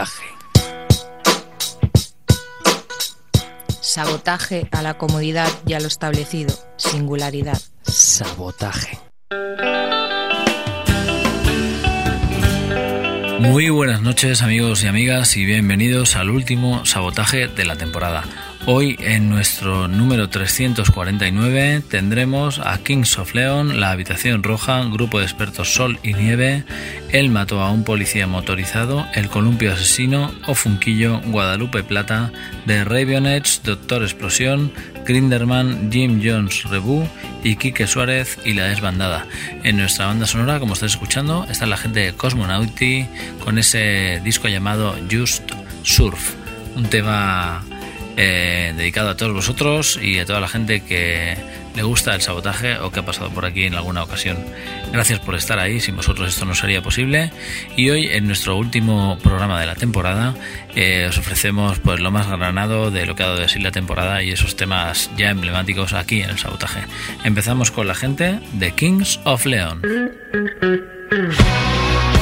Sabotaje. Sabotaje a la comodidad y a lo establecido. Singularidad. Sabotaje. Muy buenas noches amigos y amigas y bienvenidos al último sabotaje de la temporada. Hoy en nuestro número 349 tendremos a Kings of Leon, La Habitación Roja, Grupo de Expertos Sol y Nieve, Él mató a un policía motorizado, El Columpio Asesino, Ofunquillo, Guadalupe Plata, The Ravionets, Doctor Explosión, Grinderman, Jim Jones Rebu y Quique Suárez y La Desbandada. En nuestra banda sonora, como estáis escuchando, está la gente de Cosmonauti con ese disco llamado Just Surf, un tema eh, dedicado a todos vosotros y a toda la gente que le gusta el sabotaje o que ha pasado por aquí en alguna ocasión. Gracias por estar ahí, sin vosotros esto no sería posible. Y hoy, en nuestro último programa de la temporada, eh, os ofrecemos pues lo más granado de lo que ha dado de sí la temporada y esos temas ya emblemáticos aquí en el sabotaje. Empezamos con la gente de Kings of Leon.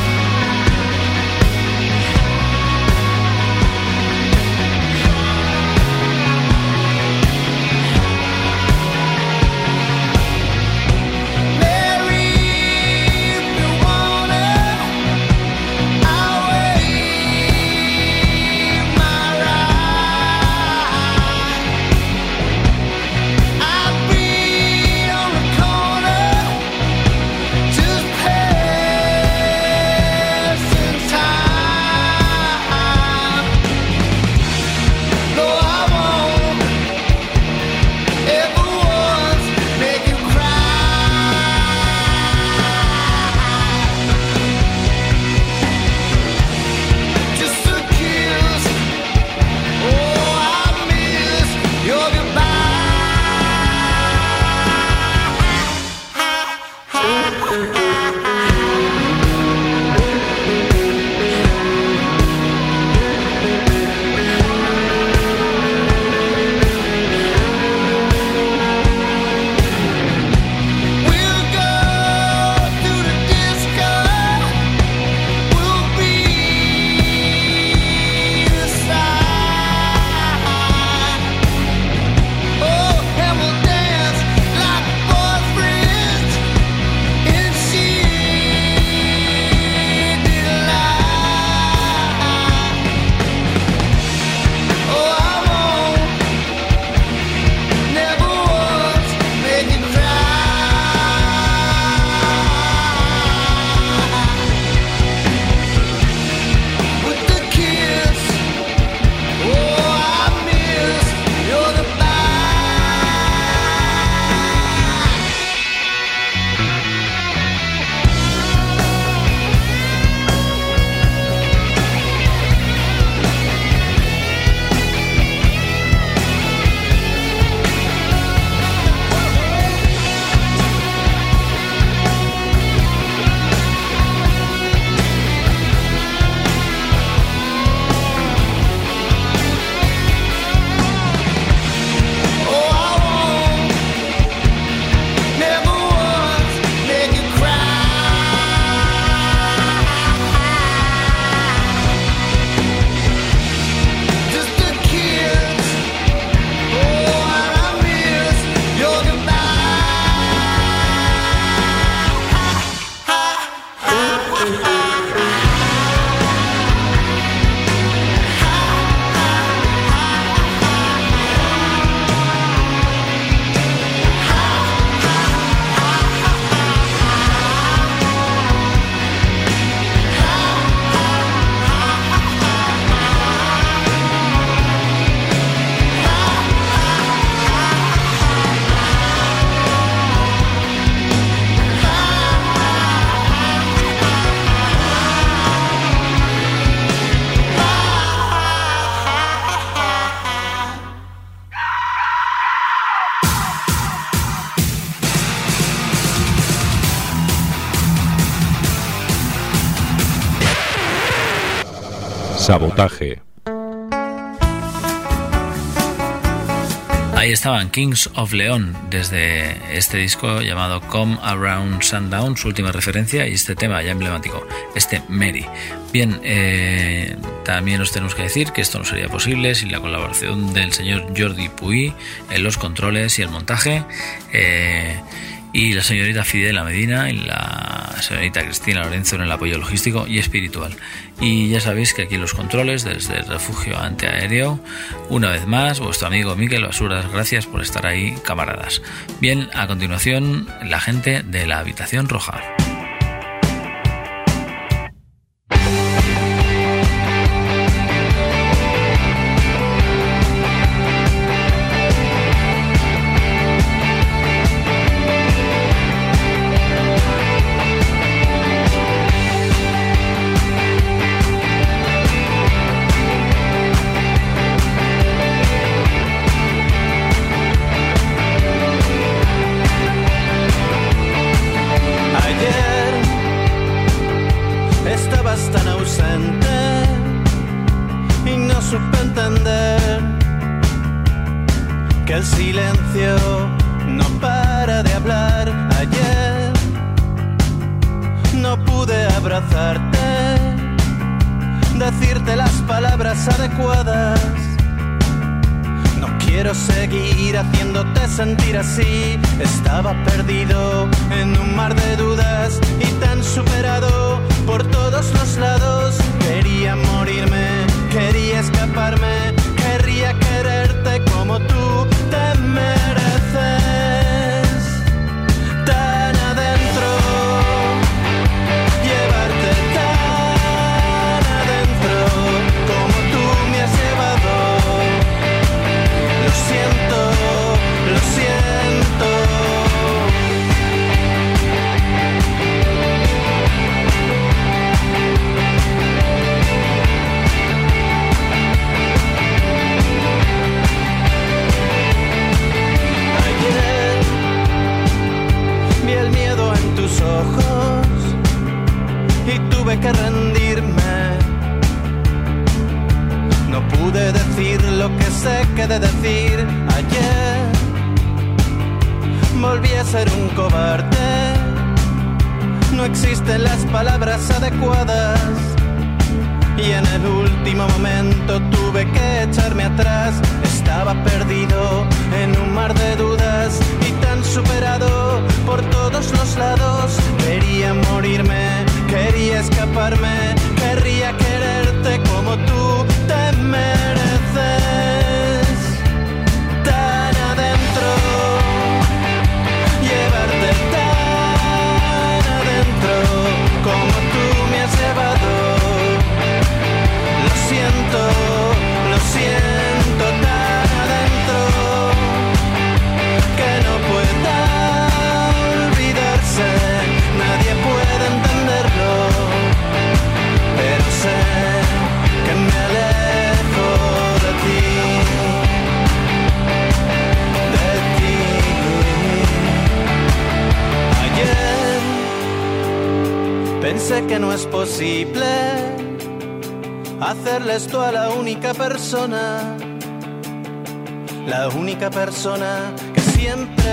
Sabotaje. Ahí estaban Kings of Leon desde este disco llamado Come Around Sundown, su última referencia y este tema ya emblemático, este Mary. Bien, eh, también os tenemos que decir que esto no sería posible sin la colaboración del señor Jordi Puy en los controles y el montaje. Eh, y la señorita Fidela Medina y la señorita Cristina Lorenzo en el apoyo logístico y espiritual. Y ya sabéis que aquí los controles desde el refugio antiaéreo, una vez más, vuestro amigo Miguel Basuras, gracias por estar ahí, camaradas. Bien, a continuación, la gente de la habitación roja. Esto a la única persona, la única persona que siempre,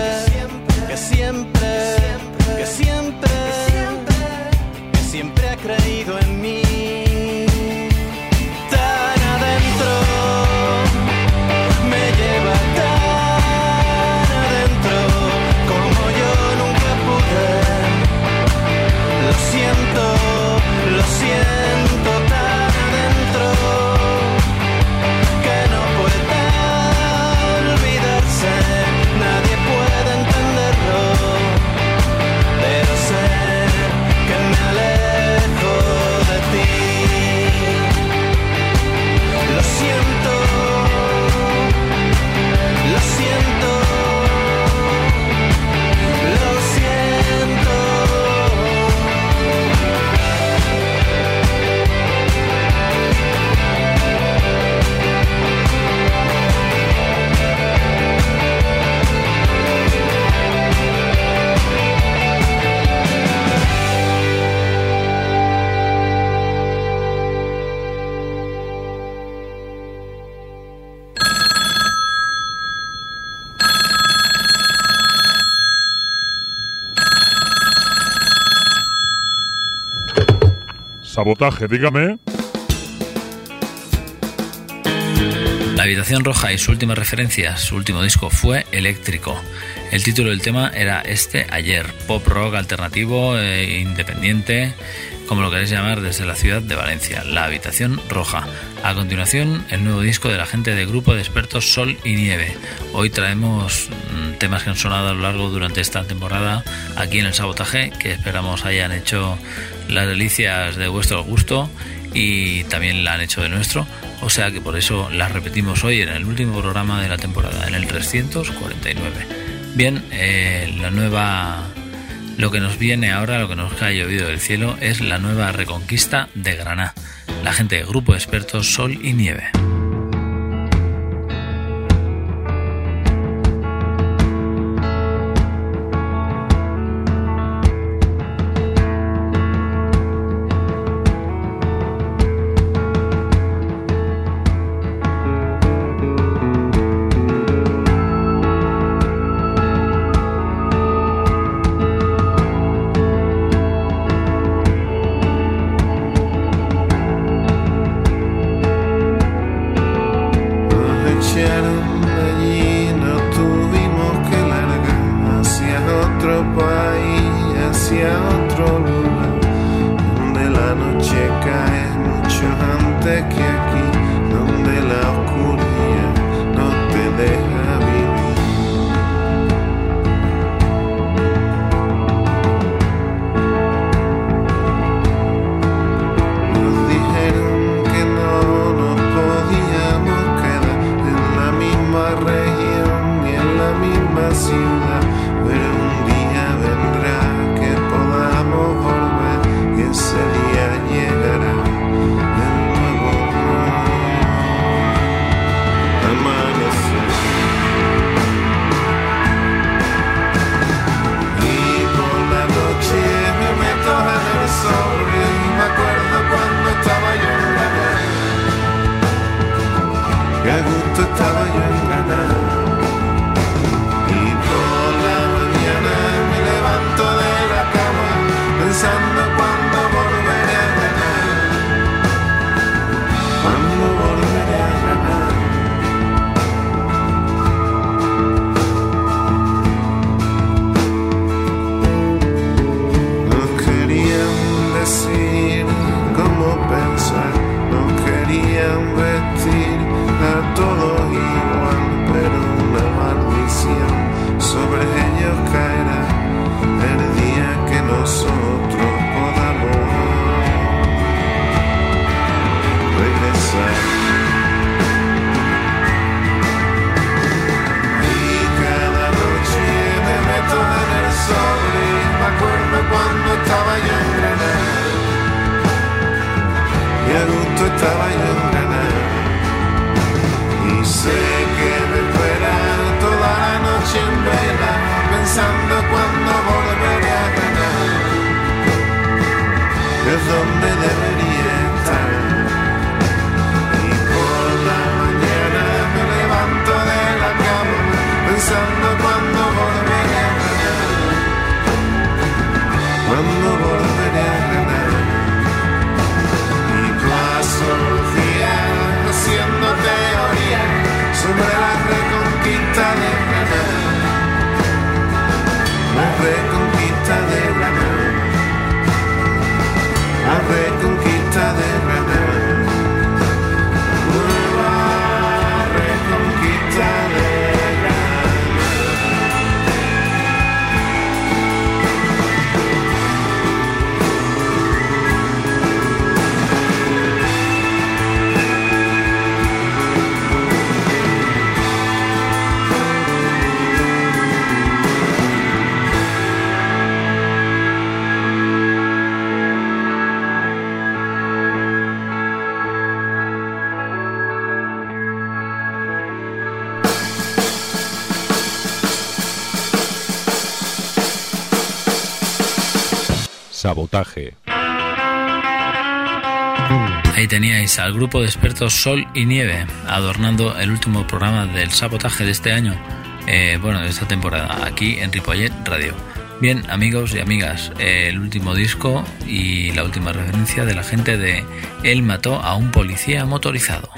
que siempre, que siempre, que siempre ha creído en mí. Sabotaje, dígame. La Habitación Roja y su última referencia, su último disco, fue Eléctrico. El título del tema era este ayer, pop rock alternativo, e independiente, como lo queréis llamar, desde la ciudad de Valencia, La Habitación Roja. A continuación, el nuevo disco de la gente del grupo de expertos Sol y Nieve. Hoy traemos mm, temas que han sonado a lo largo durante esta temporada aquí en el sabotaje, que esperamos hayan hecho las delicias de vuestro gusto y también la han hecho de nuestro. O sea que por eso las repetimos hoy en el último programa de la temporada, en el 349. Bien, eh, la nueva lo que nos viene ahora, lo que nos ha llovido del cielo, es la nueva reconquista de Granada. La gente del grupo de expertos Sol y Nieve. Sabotaje. Ahí teníais al grupo de expertos Sol y Nieve, adornando el último programa del sabotaje de este año, eh, bueno, de esta temporada, aquí en Ripollet Radio. Bien, amigos y amigas, el último disco y la última referencia de la gente de Él mató a un policía motorizado.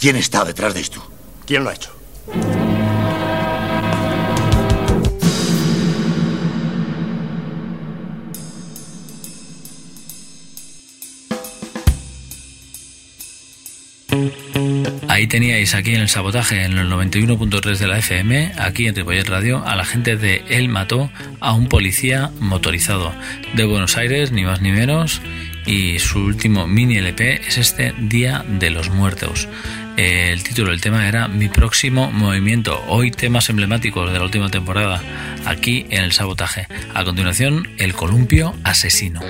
¿Quién está detrás de esto? ¿Quién lo ha hecho? Ahí teníais aquí en el sabotaje, en el 91.3 de la FM, aquí en Ripollet Radio, a la gente de Él mató a un policía motorizado de Buenos Aires, ni más ni menos, y su último mini LP es este Día de los Muertos. El título del tema era Mi próximo movimiento. Hoy temas emblemáticos de la última temporada aquí en el sabotaje. A continuación, El columpio asesino.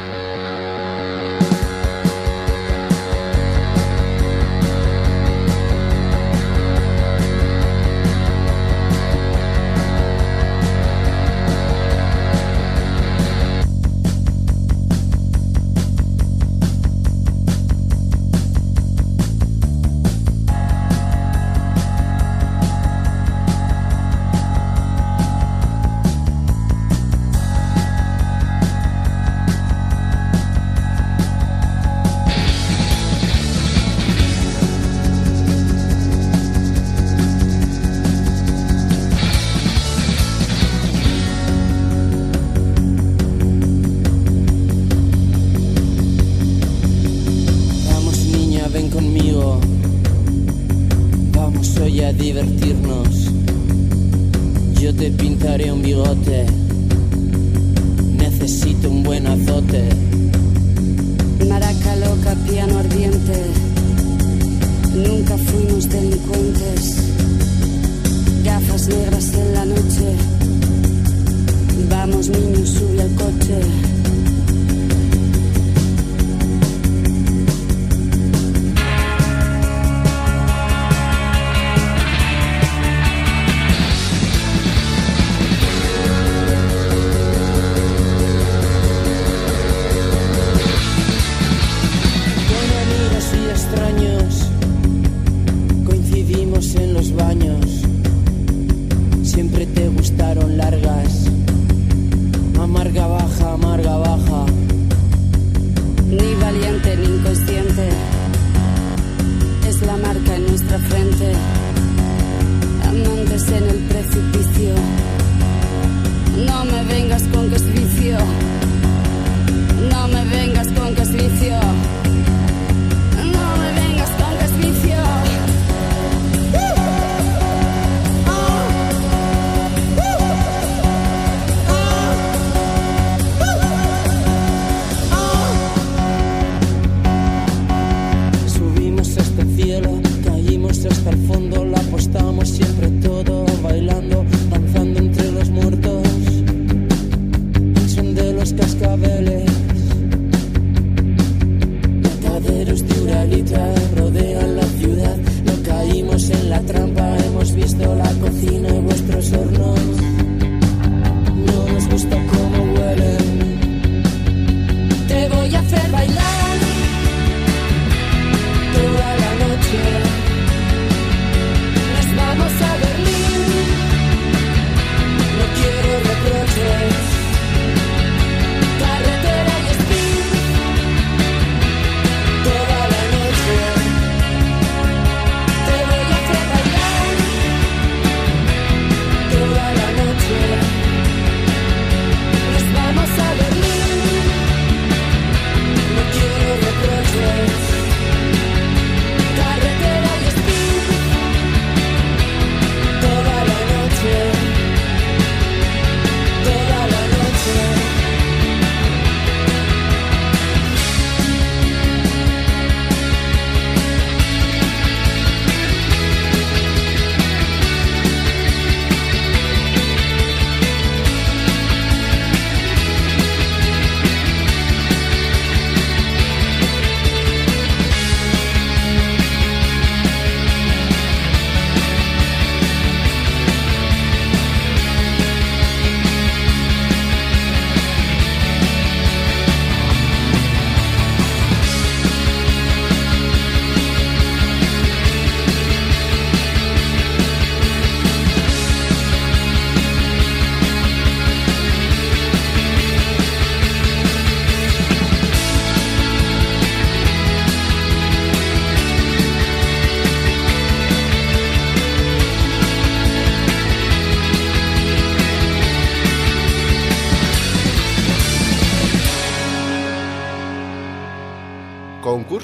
pintaré un bigote. Necesito un buen azote. Maraca loca, piano ardiente. Nunca fuimos delincuentes. Gafas negras en la noche. Vamos niños, sube al coche.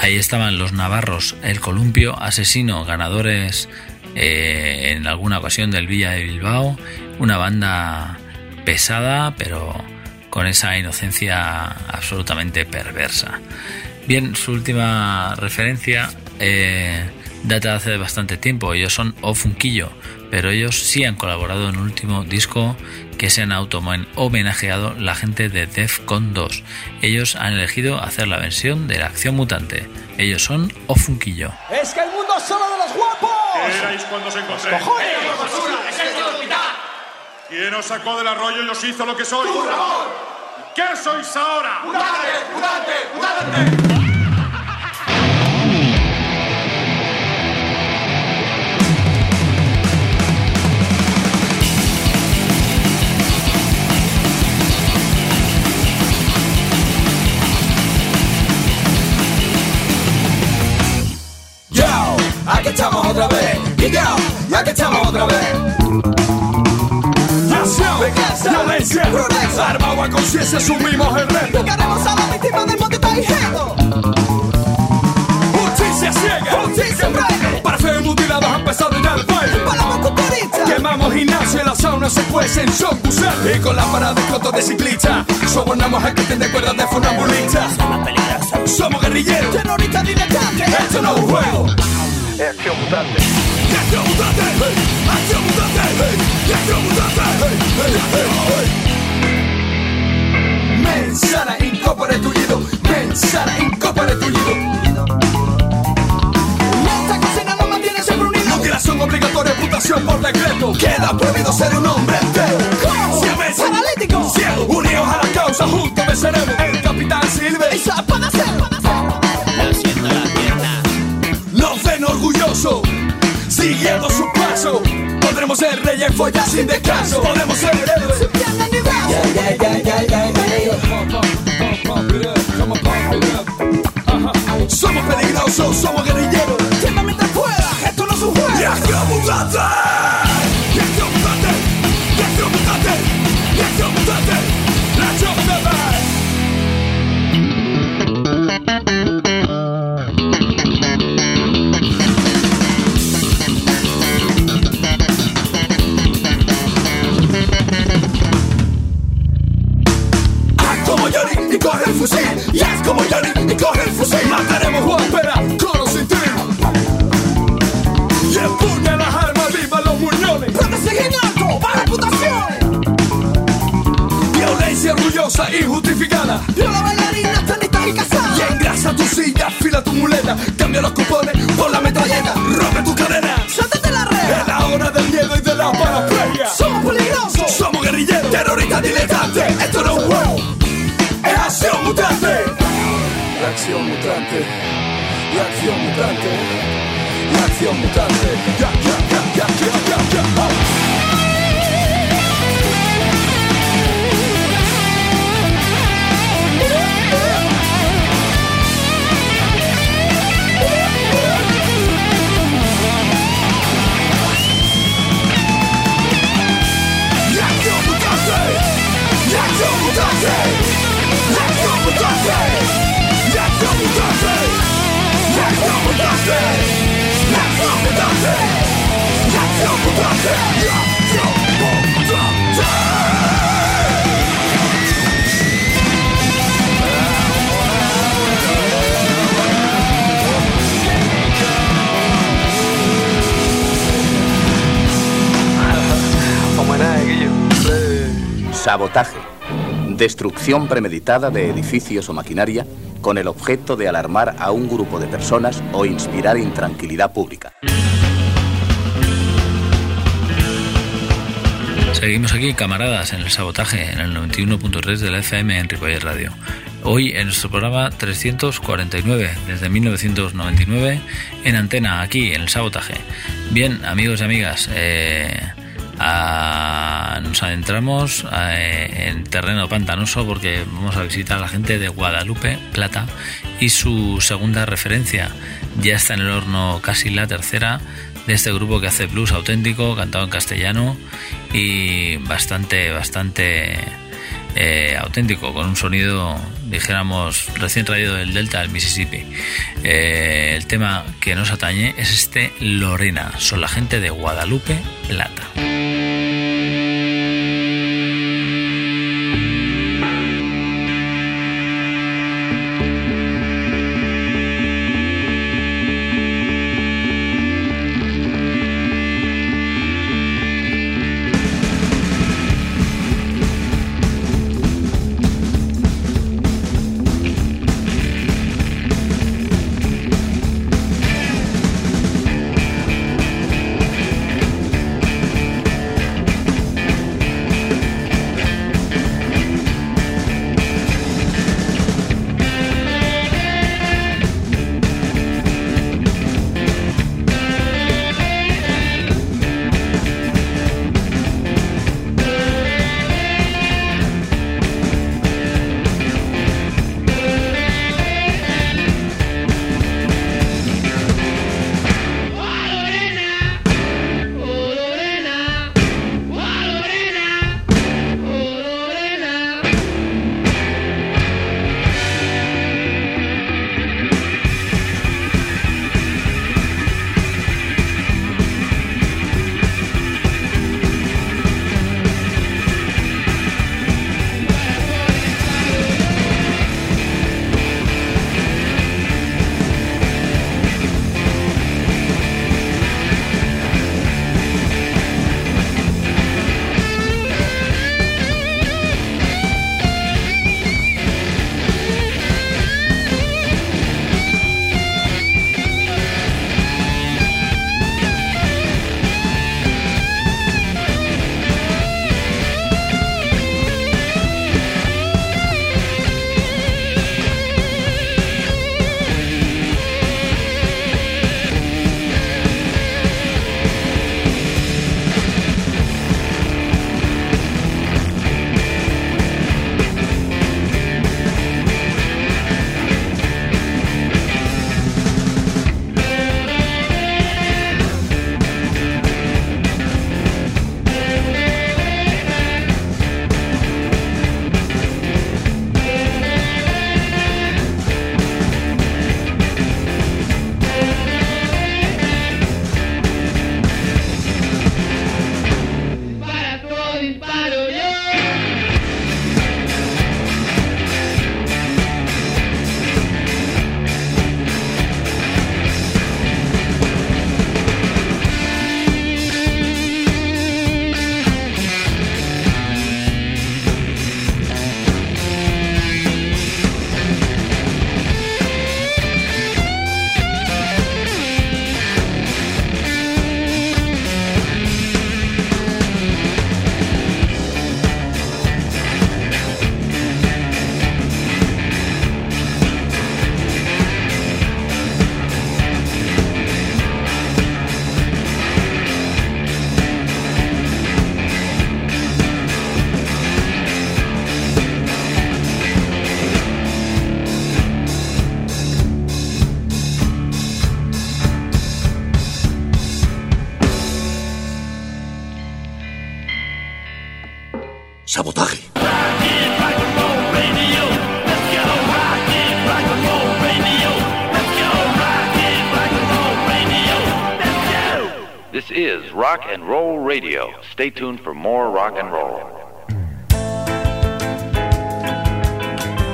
Ahí estaban los navarros, el columpio, asesino, ganadores eh, en alguna ocasión del Villa de Bilbao, una banda pesada pero con esa inocencia absolutamente perversa. Bien, su última referencia eh, data de hace bastante tiempo, ellos son O Funquillo, pero ellos sí han colaborado en el último disco que se han auto homenajeado la gente de Defcon 2. Ellos han elegido hacer la versión de la acción mutante. Ellos son O Funquillo. ¡Es que el mundo es solo de los guapos! ¿Qué erais cuando os encontré? ¡Cojones! ¿Quién os sacó del arroyo y os hizo lo que sois? ¿Qué sois ahora? Yo, Armado a conciencia, asumimos el reto. Llegaremos a la víctima del monte Taijedo. Justicia ciega, justicia breve. Para ser mutilados han empezado ya el baile. Paloma cucurita. Quemamos gimnasio y las saunas se cuecen, son gusanos. Y con la parada de cotos de ciclista, sobornamos a que tiene cuerdas de funambulista. Somos peligrosos. Somos guerrilleros. Terroristas diletantes. Esto no es un juego. Es acción mutante. Acción mutante. Acción mutante. Mensana incorpore tullido. Mensana incorpore tullido. Esta cocina no mantiene siempre unido. Mutilación obligatoria, putación por decreto. Queda prohibido ser un hombre entero. Siempre paralítico. Ciego, unidos a la causa, juntos venceremos. El capitán Silver. Y para hacer. Lo siento la pierna. Nos ven orgullosos. Siguiendo su paso. Podremos ser reyes follas sin descanso. Podremos ser héroes. Subiendo el Somos peligrosos, somos guerrilleros. Tienda mientras pueda, esto no es un juego. ¡Ya que mutate! ¡Ya que mutate! ¡Ya que que ¡La! Destrucción premeditada de edificios o maquinaria con el objeto de alarmar a un grupo de personas o inspirar intranquilidad pública. Seguimos aquí, camaradas, en el sabotaje, en el 91.3 de la FM en Ripollet Radio. Hoy en nuestro programa 349, desde 1999, en antena, aquí, en el sabotaje. Bien, amigos y amigas, eh, Ah, nos adentramos eh, en terreno pantanoso porque vamos a visitar a la gente de Guadalupe Plata y su segunda referencia. Ya está en el horno casi la tercera de este grupo que hace blues auténtico cantado en castellano y bastante bastante eh, auténtico con un sonido dijéramos recién traído del delta del Mississippi. Eh, el tema que nos atañe es este Lorena. Son la gente de Guadalupe Plata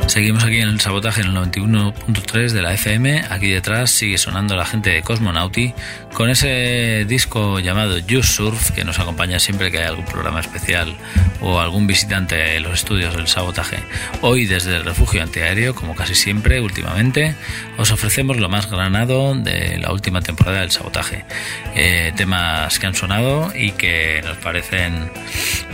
Seguimos aquí en el sabotaje en el 91.3 de la FM. Aquí detrás sigue sonando la gente de Cosmonauti con ese disco llamado You Surf que nos acompaña siempre que hay algún programa especial o algún visitante en los estudios del sabotaje. Hoy desde el refugio antiaéreo, como casi siempre últimamente, os ofrecemos lo más granado de la última temporada del sabotaje. Eh, temas que han sonado y que nos parecen,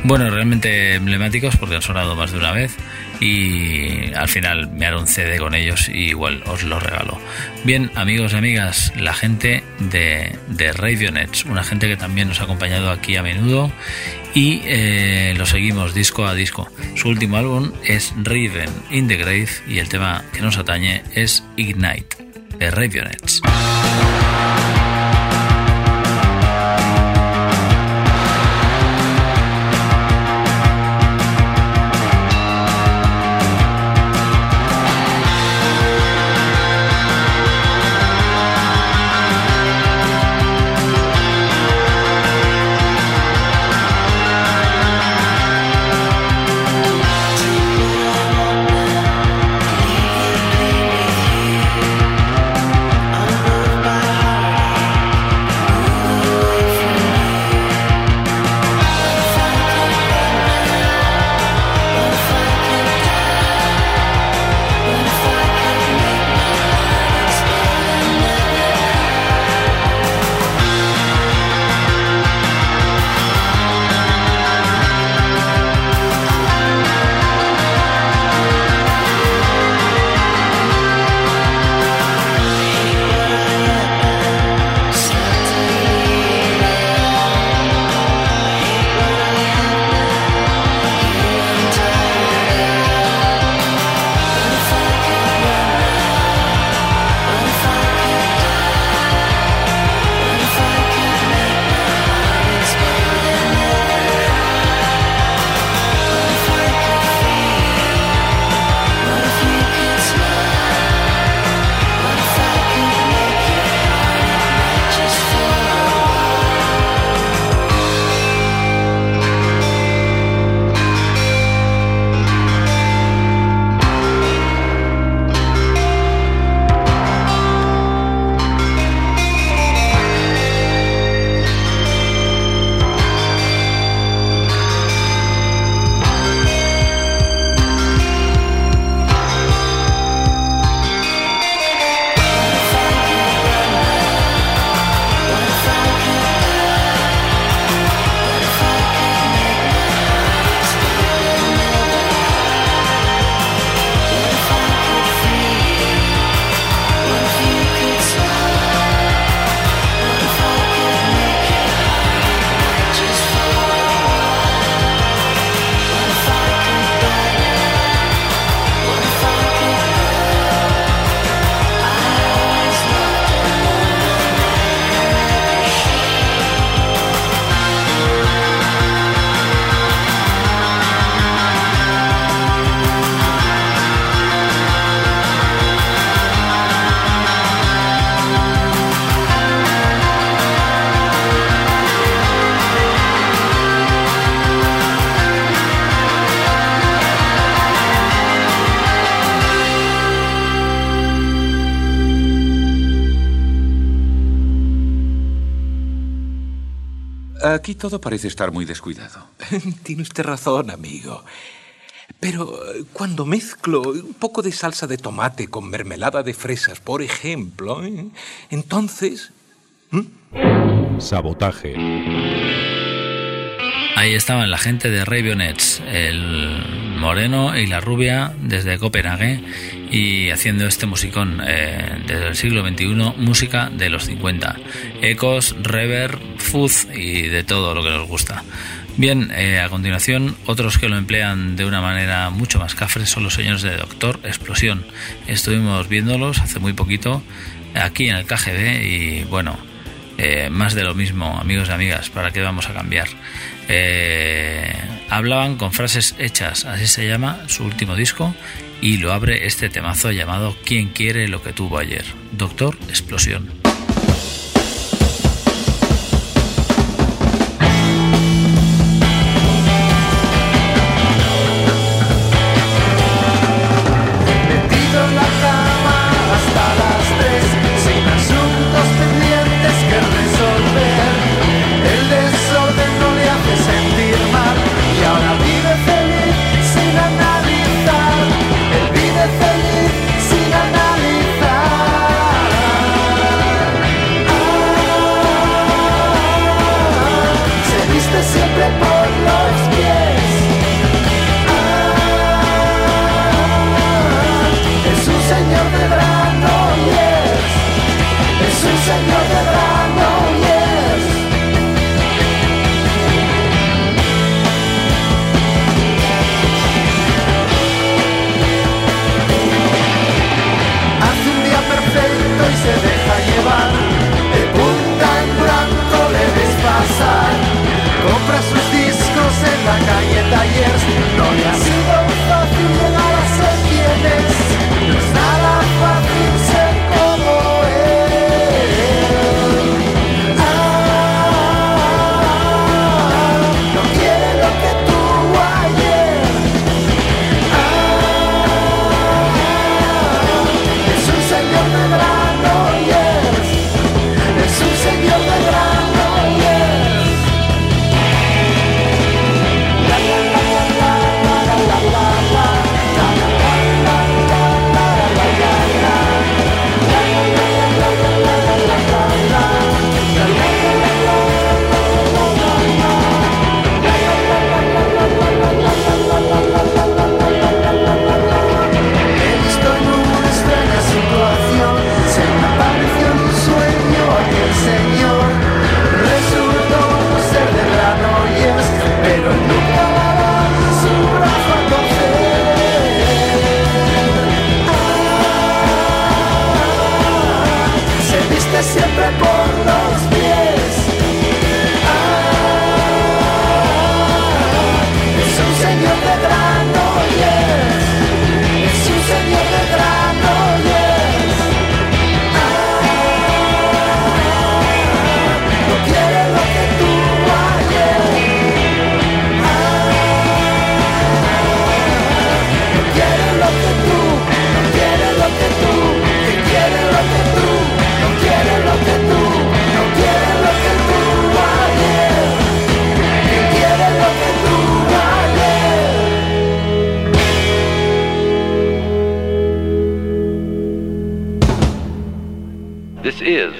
bueno, realmente emblemáticos porque han sonado más de una vez y al final me haré un CD con ellos y igual os lo regalo. Bien, amigos y amigas, la gente de, de Radionets, una gente que también nos ha acompañado aquí a menudo y eh, lo seguimos disco a disco. Su último álbum es Raven in the Grave y el tema que nos atañe es Ignite de Radionets. Aquí todo parece estar muy descuidado. Tiene usted razón, amigo. Pero eh, cuando mezclo un poco de salsa de tomate con mermelada de fresas, por ejemplo, ¿eh? entonces... Sabotaje. Ahí estaban la gente de Ravionets, el moreno y la rubia desde Copenhague y haciendo este musicón eh, desde el siglo XXI, música de los 50. Ecos, reverb, fuzz y de todo lo que nos gusta. Bien, eh, a continuación, otros que lo emplean de una manera mucho más cafre son los señores de Doctor Explosión. Estuvimos viéndolos hace muy poquito aquí en el KGB y bueno, eh, más de lo mismo, amigos y amigas, ¿para qué vamos a cambiar? Hablaban con frases hechas, así se llama su último disco, y lo abre este temazo llamado ¿Quién quiere lo que tuvo ayer? Doctor Explosión.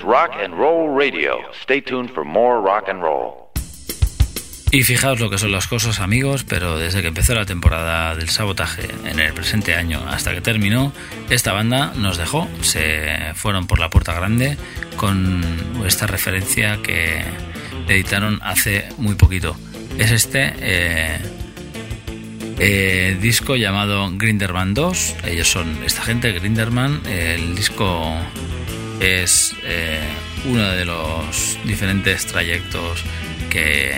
Rock and Roll Radio. Stay tuned for more rock and roll. Y fijaos lo que son las cosas amigos, pero desde que empezó la temporada del sabotaje en el presente año hasta que terminó, esta banda nos dejó, se fueron por la puerta grande con esta referencia que editaron hace muy poquito. Es este eh, eh, disco llamado Grinderman 2, ellos son esta gente, Grinderman, el disco es eh, uno de los diferentes trayectos que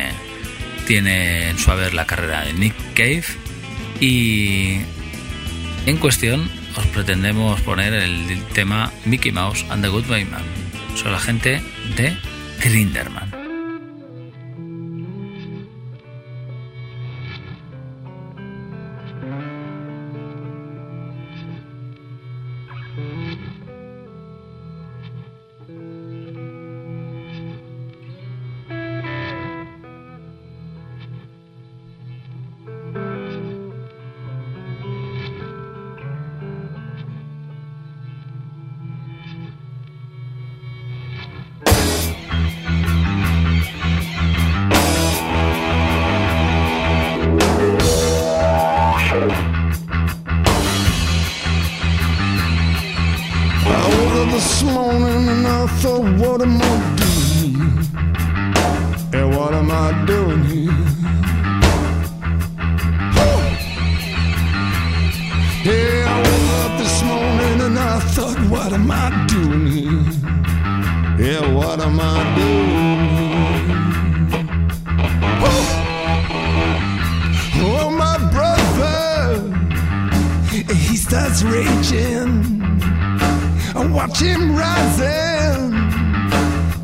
tiene en su haber la carrera de Nick Cave y en cuestión os pretendemos poner el tema Mickey Mouse and the Goodbye Man. Son la gente de Grinderman. This morning and I thought, what am I doing? And what am I doing here? Huh. Yeah, I woke up this morning and I thought, what am I doing here? Yeah, what am I doing here? Huh. Oh, my brother, he starts raging. Watch him rising,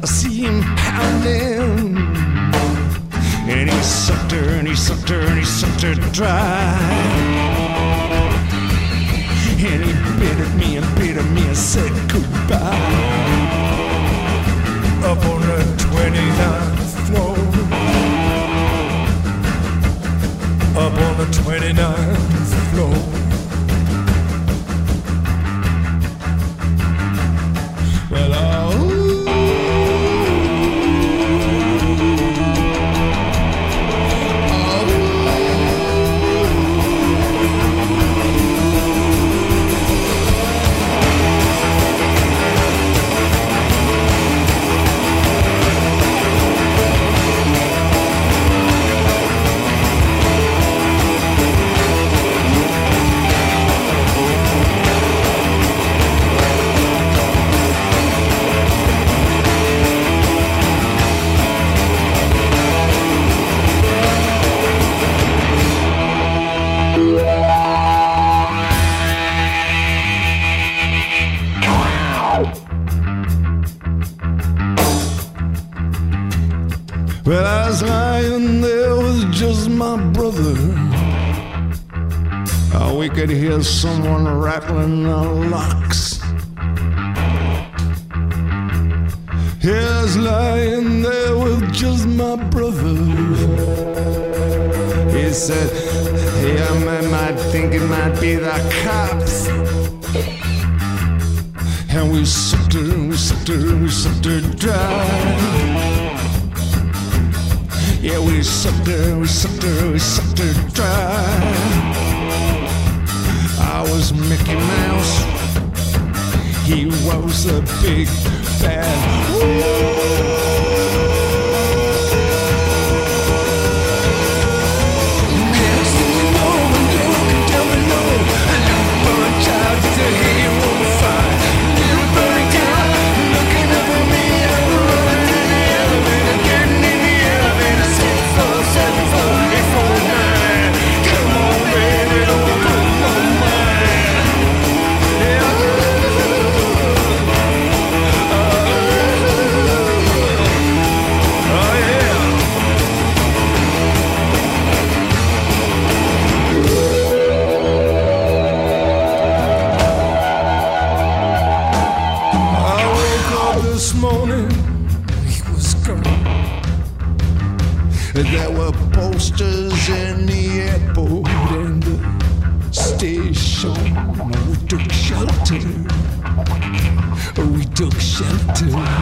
I see him pounding. And he sucked her, and he sucked her, and he sucked her dry. And he bit at me and bit at me and said goodbye. Up on the 29th floor. Up on the 29th floor. Well, oh, Well, I was lying there with just my brother. Oh, we could hear someone rattling our locks. He was lying there with just my brother. He said, Yeah, man, might think it might be the cops. And we sucked her, we sucked her, we sucked her dry. Yeah, we sucked her, we sucked her, we sucked her dry. I was Mickey Mouse. He was a big bad. Child, shelter. We took shelter.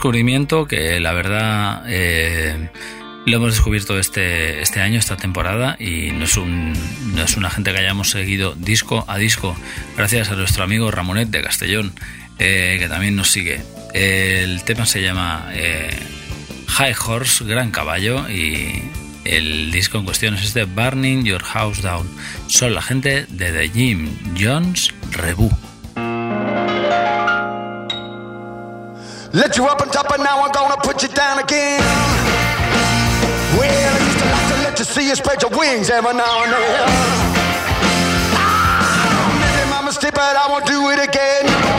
descubrimiento que la verdad eh, lo hemos descubierto este, este año, esta temporada, y no es, un, no es una gente que hayamos seguido disco a disco, gracias a nuestro amigo Ramonet de Castellón, eh, que también nos sigue. El tema se llama eh, High Horse, Gran Caballo, y el disco en cuestión es este Burning Your House Down. Son la gente de The Jim Jones Revue. Let you up and top, and now I'm gonna put you down again. Well, I used to like to let you see you spread your wings every now and then. Ah, maybe my mistake, but I won't do it again.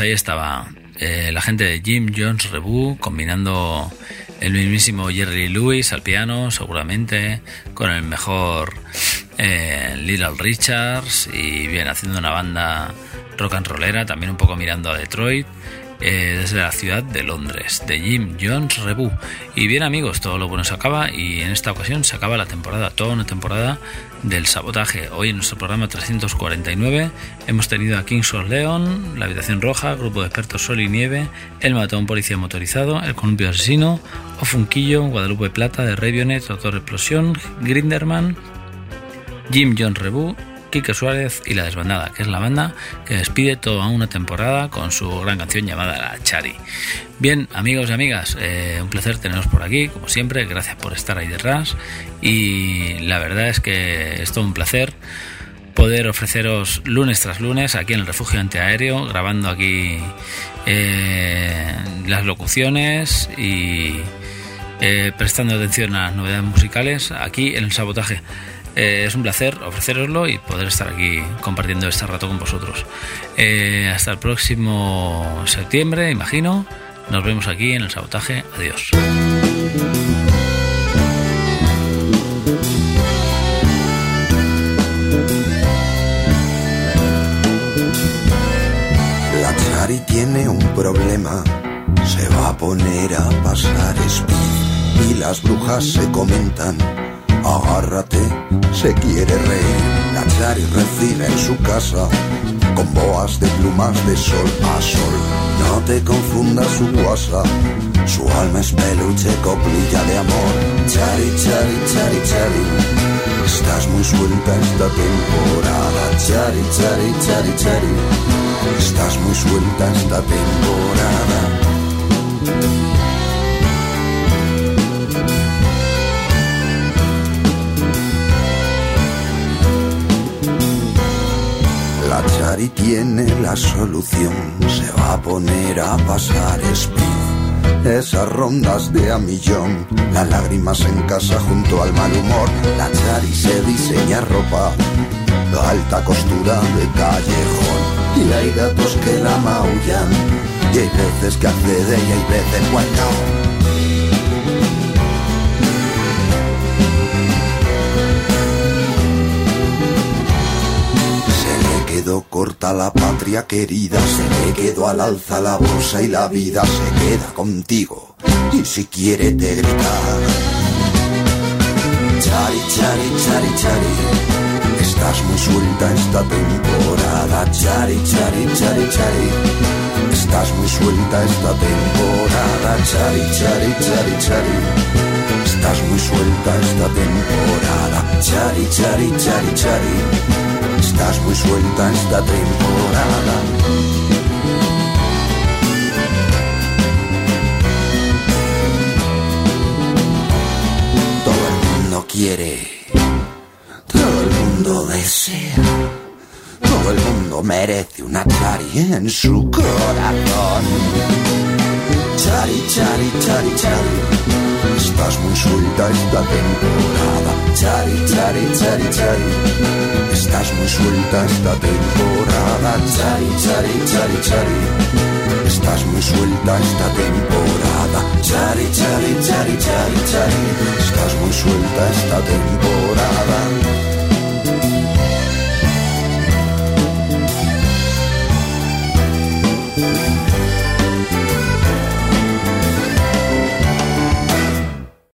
ahí estaba eh, la gente de Jim Jones Rebu combinando el mismísimo Jerry Lewis al piano, seguramente, con el mejor eh, Little Richards y bien, haciendo una banda rock and rollera, también un poco mirando a Detroit eh, desde la ciudad de Londres, de Jim Jones Rebu. Y bien amigos, todo lo bueno se acaba y en esta ocasión se acaba la temporada, toda una temporada del sabotaje. Hoy en nuestro programa 349 hemos tenido a Kings Leon, La Habitación Roja, Grupo de Expertos Sol y Nieve, El Matón Policía Motorizado, El Columpio Asesino, Ofunquillo, Guadalupe Plata, de Radionet, Doctor Explosión, Grinderman, Jim John Rebu, Quique Suárez y La Desbandada, que es la banda que despide toda una temporada con su gran canción llamada La Chari. Bien, amigos y amigas, eh, un placer teneros por aquí, como siempre, gracias por estar ahí detrás y la verdad es que es todo un placer poder ofreceros lunes tras lunes aquí en el refugio antiaéreo, grabando aquí eh, las locuciones y eh, prestando atención a las novedades musicales aquí en el sabotaje. Eh, es un placer ofreceroslo y poder estar aquí compartiendo este rato con vosotros. Eh, hasta el próximo septiembre, imagino. Nos vemos aquí en el sabotaje. Adiós. La Chari tiene un problema, se va a poner a pasar speed y las brujas se comentan. Agárrate, se quiere reír. La Chari recibe en su casa con boas de plumas de sol a sol. No te confundas su guasa, su alma es peluche, coplilla de amor. Chari, chari, chari, chari. Estás muy suelta esta temporada. Chari, chari, chari, chari. Estás muy suelta esta temporada. La Chari tiene la solución, se va a poner a pasar speed. Esas rondas de a millón, las lágrimas en casa junto al mal humor. La Chari se diseña ropa, alta costura de callejón. Y hay gatos que la maullan, y hay veces que accede y hay veces cuando quedó corta la patria querida, se le quedó al alza la bolsa y la vida se queda contigo. Y si quiere te grita. Chari, chari, chari, chari. Estás muy suelta esta temporada. Chari, chari, chari, chari. Estás muy suelta esta temporada. Chari, chari, chari, chari. Estás muy suelta esta temporada. Chari, chari, chari, chari. Estás muy suelta esta temporada. Todo el mundo quiere. Todo el mundo desea. Todo el mundo merece una chari en su corazón. Chari, chari, chari, chari. Estás muy suelta esta temporada. Chari, chari, chari, chari. Estás muy suelta esta temporada. Chari, chari, chari, chari. Estás muy suelta esta temporada. Chari, chari, chari, chari, chari. Estás muy suelta esta temporada.